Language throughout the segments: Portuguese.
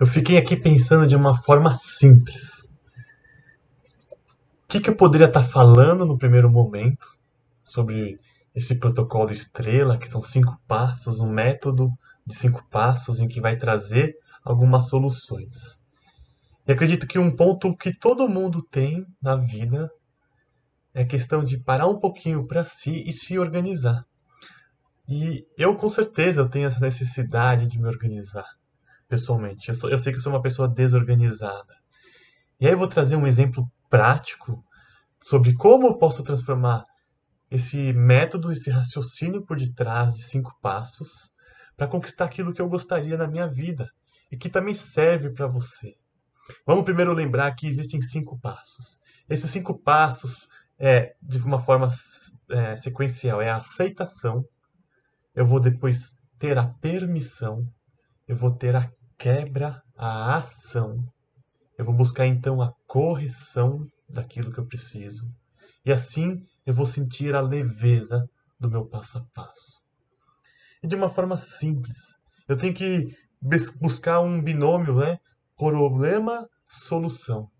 eu fiquei aqui pensando de uma forma simples. O que, que eu poderia estar falando no primeiro momento sobre esse protocolo estrela, que são cinco passos, um método de cinco passos em que vai trazer algumas soluções. E acredito que um ponto que todo mundo tem na vida é a questão de parar um pouquinho para si e se organizar. E eu com certeza eu tenho essa necessidade de me organizar pessoalmente. Eu, sou, eu sei que eu sou uma pessoa desorganizada. E aí eu vou trazer um exemplo prático sobre como eu posso transformar esse método, esse raciocínio por detrás de cinco passos para conquistar aquilo que eu gostaria na minha vida e que também serve para você. Vamos primeiro lembrar que existem cinco passos. Esses cinco passos, é, de uma forma é, sequencial, é a aceitação, eu vou depois ter a permissão, eu vou ter a quebra, a ação, eu vou buscar então a correção daquilo que eu preciso. E assim eu vou sentir a leveza do meu passo a passo. E de uma forma simples, eu tenho que buscar um binômio, né? Problema-solução.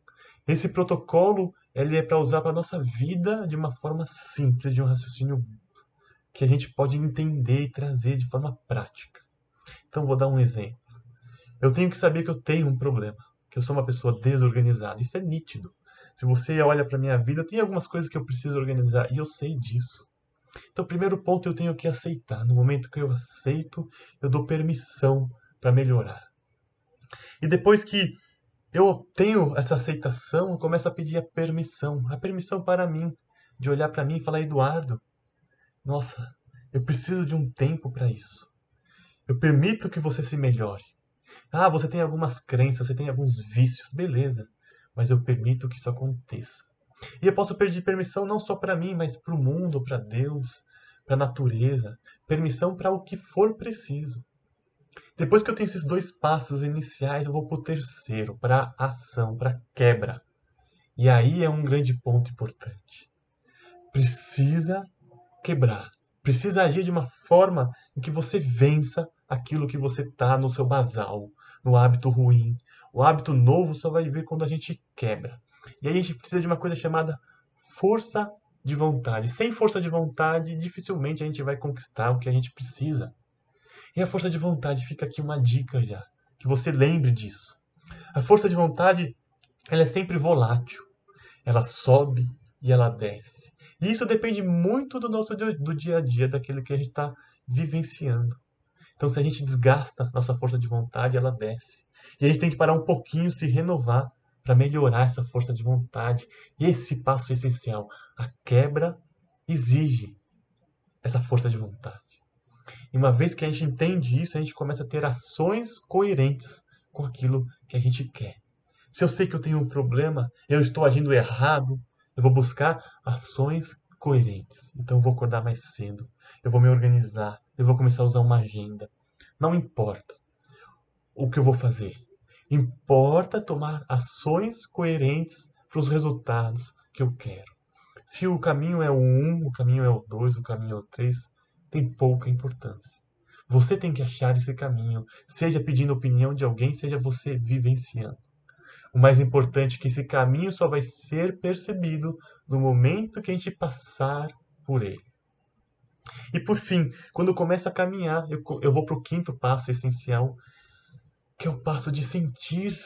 Esse protocolo ele é para usar para a nossa vida de uma forma simples, de um raciocínio que a gente pode entender e trazer de forma prática. Então, vou dar um exemplo. Eu tenho que saber que eu tenho um problema, que eu sou uma pessoa desorganizada. Isso é nítido. Se você olha para minha vida, tem algumas coisas que eu preciso organizar e eu sei disso. Então, primeiro ponto eu tenho que aceitar. No momento que eu aceito, eu dou permissão para melhorar. E depois que eu tenho essa aceitação, eu começo a pedir a permissão, a permissão para mim, de olhar para mim e falar: Eduardo, nossa, eu preciso de um tempo para isso. Eu permito que você se melhore. Ah, você tem algumas crenças, você tem alguns vícios, beleza. Mas eu permito que isso aconteça. E eu posso pedir permissão não só para mim, mas para o mundo, para Deus, para a natureza. Permissão para o que for preciso. Depois que eu tenho esses dois passos iniciais, eu vou para o terceiro, para ação, para quebra. E aí é um grande ponto importante. Precisa quebrar. Precisa agir de uma forma em que você vença aquilo que você está no seu basal, no hábito ruim. O hábito novo só vai vir quando a gente quebra. E aí a gente precisa de uma coisa chamada força de vontade. Sem força de vontade, dificilmente a gente vai conquistar o que a gente precisa. E a força de vontade fica aqui uma dica já, que você lembre disso. A força de vontade, ela é sempre volátil. Ela sobe e ela desce. E isso depende muito do nosso do dia a dia, daquilo que a gente está vivenciando. Então, se a gente desgasta nossa força de vontade, ela desce. E a gente tem que parar um pouquinho, se renovar para melhorar essa força de vontade. Esse passo essencial, a quebra exige essa força de vontade. E uma vez que a gente entende isso, a gente começa a ter ações coerentes com aquilo que a gente quer. Se eu sei que eu tenho um problema, eu estou agindo errado, eu vou buscar ações coerentes. Então eu vou acordar mais cedo, eu vou me organizar, eu vou começar a usar uma agenda. Não importa o que eu vou fazer. Importa tomar ações coerentes para os resultados que eu quero. Se o caminho é o 1, o caminho é o 2, o caminho é o 3, tem pouca importância. Você tem que achar esse caminho, seja pedindo opinião de alguém, seja você vivenciando. O mais importante é que esse caminho só vai ser percebido no momento que a gente passar por ele. E por fim, quando eu começo a caminhar, eu, eu vou para o quinto passo essencial, que é o passo de sentir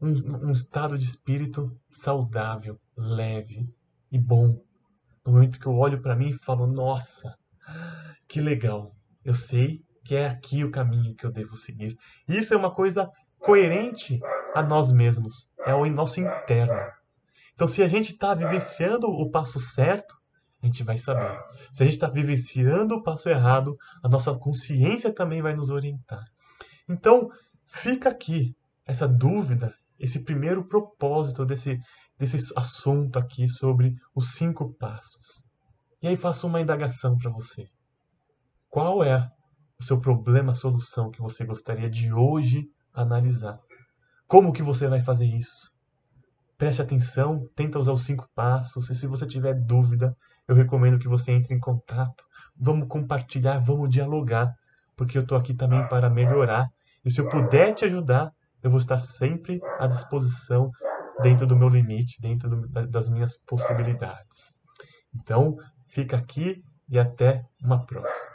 um, um estado de espírito saudável, leve e bom. No momento que eu olho para mim e falo, nossa, que legal, eu sei que é aqui o caminho que eu devo seguir. Isso é uma coisa coerente a nós mesmos, é o nosso interno. Então, se a gente está vivenciando o passo certo, a gente vai saber. Se a gente está vivenciando o passo errado, a nossa consciência também vai nos orientar. Então, fica aqui essa dúvida, esse primeiro propósito desse, desse assunto aqui sobre os cinco passos. E aí faço uma indagação para você. Qual é o seu problema, solução que você gostaria de hoje analisar? Como que você vai fazer isso? Preste atenção, tenta usar os cinco passos. E se você tiver dúvida, eu recomendo que você entre em contato. Vamos compartilhar, vamos dialogar, porque eu estou aqui também para melhorar. E se eu puder te ajudar, eu vou estar sempre à disposição dentro do meu limite, dentro do, das minhas possibilidades. Então, fica aqui e até uma próxima.